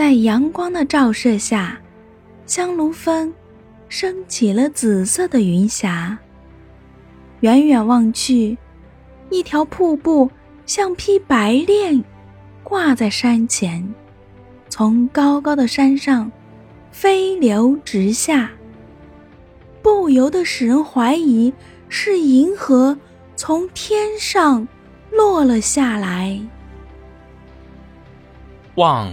在阳光的照射下，香炉峰升起了紫色的云霞。远远望去，一条瀑布像匹白练，挂在山前，从高高的山上飞流直下。不由得使人怀疑是银河从天上落了下来。望。